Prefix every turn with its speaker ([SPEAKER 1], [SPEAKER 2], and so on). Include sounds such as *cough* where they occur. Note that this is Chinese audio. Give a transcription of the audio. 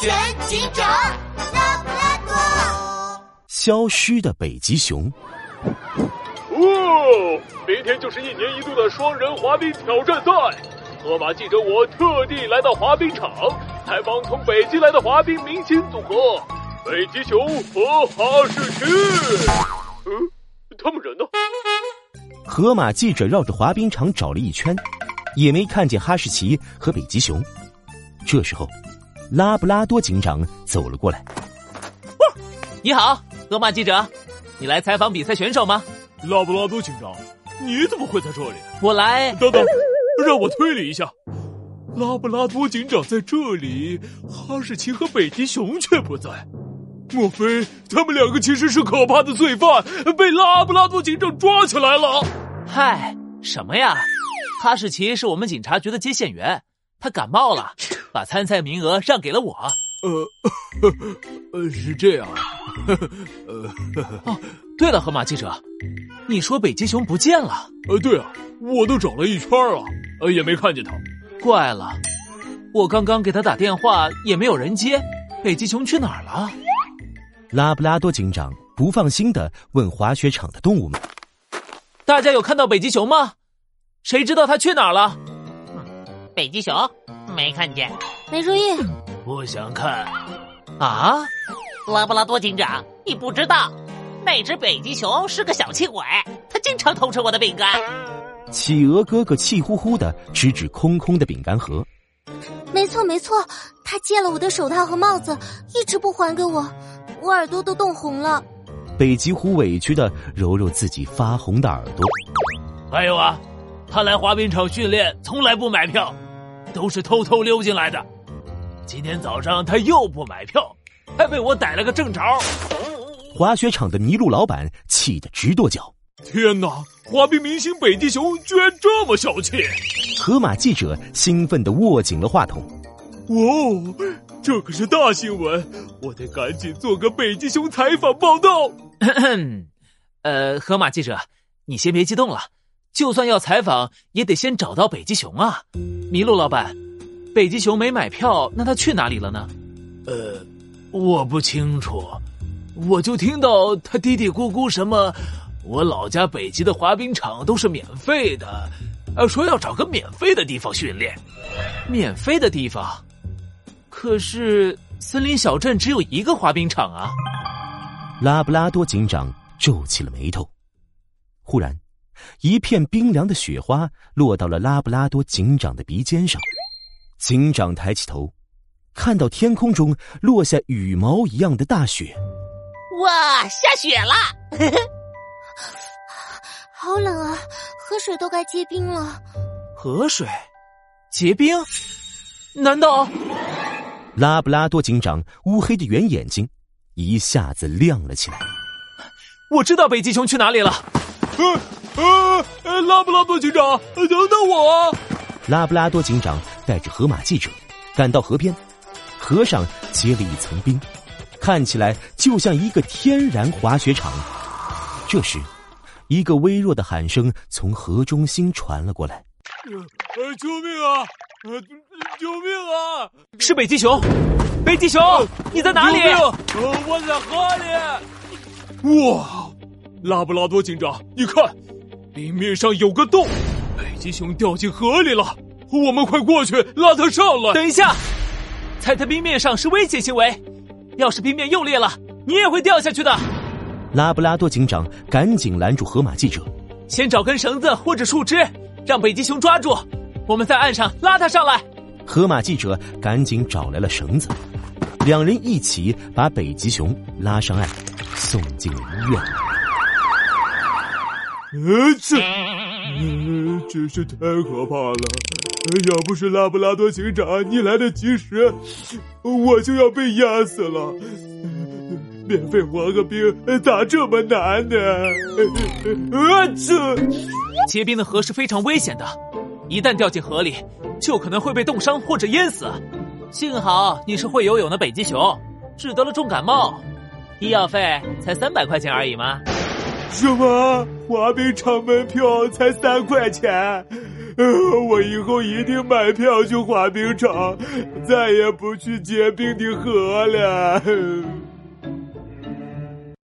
[SPEAKER 1] 全警长拉布拉多。
[SPEAKER 2] 消失的北极熊。
[SPEAKER 3] 哦，明天就是一年一度的双人滑冰挑战赛。河马记者我特地来到滑冰场，采访从北极来的滑冰明星组合——北极熊和哈士奇。嗯，他们人呢？
[SPEAKER 2] 河马记者绕着滑冰场找了一圈，也没看见哈士奇和北极熊。这时候，拉布拉多警长走了过来。
[SPEAKER 4] 你好，河马记者，你来采访比赛选手吗？
[SPEAKER 3] 拉布拉多警长，你怎么会在这里？
[SPEAKER 4] 我来……
[SPEAKER 3] 等等，让我推理一下。拉布拉多警长在这里，哈士奇和北极熊却不在。莫非他们两个其实是可怕的罪犯，被拉布拉多警长抓起来了？
[SPEAKER 4] 嗨，什么呀？哈士奇是我们警察局的接线员，他感冒了，把参赛名额让给了我。
[SPEAKER 3] 呃，*laughs* 呃，是这样。
[SPEAKER 4] 呃，哦，对了，河马记者，你说北极熊不见了？
[SPEAKER 3] 呃，对啊，我都找了一圈啊，呃，也没看见他。
[SPEAKER 4] 怪了，我刚刚给他打电话也没有人接，北极熊去哪儿了？
[SPEAKER 2] 拉布拉多警长不放心的问滑雪场的动物们：“
[SPEAKER 4] 大家有看到北极熊吗？谁知道它去哪儿了？”
[SPEAKER 5] 北极熊没看见，
[SPEAKER 6] 没注意。
[SPEAKER 3] 不想看。
[SPEAKER 4] 啊，
[SPEAKER 5] 拉布拉多警长，你不知道，那只北极熊是个小气鬼，它经常偷吃我的饼干。
[SPEAKER 2] 企鹅哥哥气呼呼的指指空空的饼干盒。
[SPEAKER 6] 没错没错，他借了我的手套和帽子，一直不还给我。我耳朵都冻红了，
[SPEAKER 2] 北极狐委屈的揉揉自己发红的耳朵。
[SPEAKER 3] 还有啊，他来滑冰场训练从来不买票，都是偷偷溜进来的。今天早上他又不买票，还被我逮了个正着。
[SPEAKER 2] 滑雪场的麋鹿老板气得直跺脚：“
[SPEAKER 3] 天哪！滑冰明星北极熊居然这么小气！”
[SPEAKER 2] 河马记者兴奋的握紧了话筒：“
[SPEAKER 3] 哦！”这可是大新闻，我得赶紧做个北极熊采访报道。
[SPEAKER 4] 咳 *clears throat* 咳呃，河马记者，你先别激动了，就算要采访，也得先找到北极熊啊。麋鹿老板，北极熊没买票，那他去哪里了呢？
[SPEAKER 3] 呃，我不清楚，我就听到他嘀嘀咕咕什么，我老家北极的滑冰场都是免费的，呃，说要找个免费的地方训练，
[SPEAKER 4] 免费的地方。可是森林小镇只有一个滑冰场啊！
[SPEAKER 2] 拉布拉多警长皱起了眉头。忽然，一片冰凉的雪花落到了拉布拉多警长的鼻尖上。警长抬起头，看到天空中落下羽毛一样的大雪。
[SPEAKER 5] 哇，下雪了！*laughs*
[SPEAKER 6] 好冷啊，河水都该结冰了。
[SPEAKER 4] 河水结冰？难道？
[SPEAKER 2] 拉布拉多警长乌黑的圆眼睛一下子亮了起来。
[SPEAKER 4] 我知道北极熊去哪里了。
[SPEAKER 3] 呃呃，拉布拉多警长，等等我！
[SPEAKER 2] 拉布拉多警长带着河马记者赶到河边，河上结了一层冰，看起来就像一个天然滑雪场。这时，一个微弱的喊声从河中心传了过来：“
[SPEAKER 3] 呃，救命啊！”呃，救命啊！
[SPEAKER 4] 是北极熊，北极熊，你在哪里？
[SPEAKER 3] 呃，我在河里。哇，拉布拉多警长，你看，冰面上有个洞，北极熊掉进河里了。我们快过去拉它上来。
[SPEAKER 4] 等一下，踩在冰面上是危险行为，要是冰面又裂了，你也会掉下去的。
[SPEAKER 2] 拉布拉多警长赶紧拦住河马记者，
[SPEAKER 4] 先找根绳子或者树枝，让北极熊抓住。我们在岸上拉他上来。
[SPEAKER 2] 河马记者赶紧找来了绳子，两人一起把北极熊拉上岸，送进了医院。
[SPEAKER 3] 呃，这，嗯，真是太可怕了！要不是拉布拉多警长你来得及时，我就要被压死了。免费滑个冰咋这么难呢？呃，这
[SPEAKER 4] 结冰的河是非常危险的。一旦掉进河里，就可能会被冻伤或者淹死。幸好你是会游泳的北极熊，只得了重感冒，医药费才三百块钱而已吗？
[SPEAKER 3] 什么？滑冰场门票才三块钱？呃我以后一定买票去滑冰场，再也不去结冰的河了。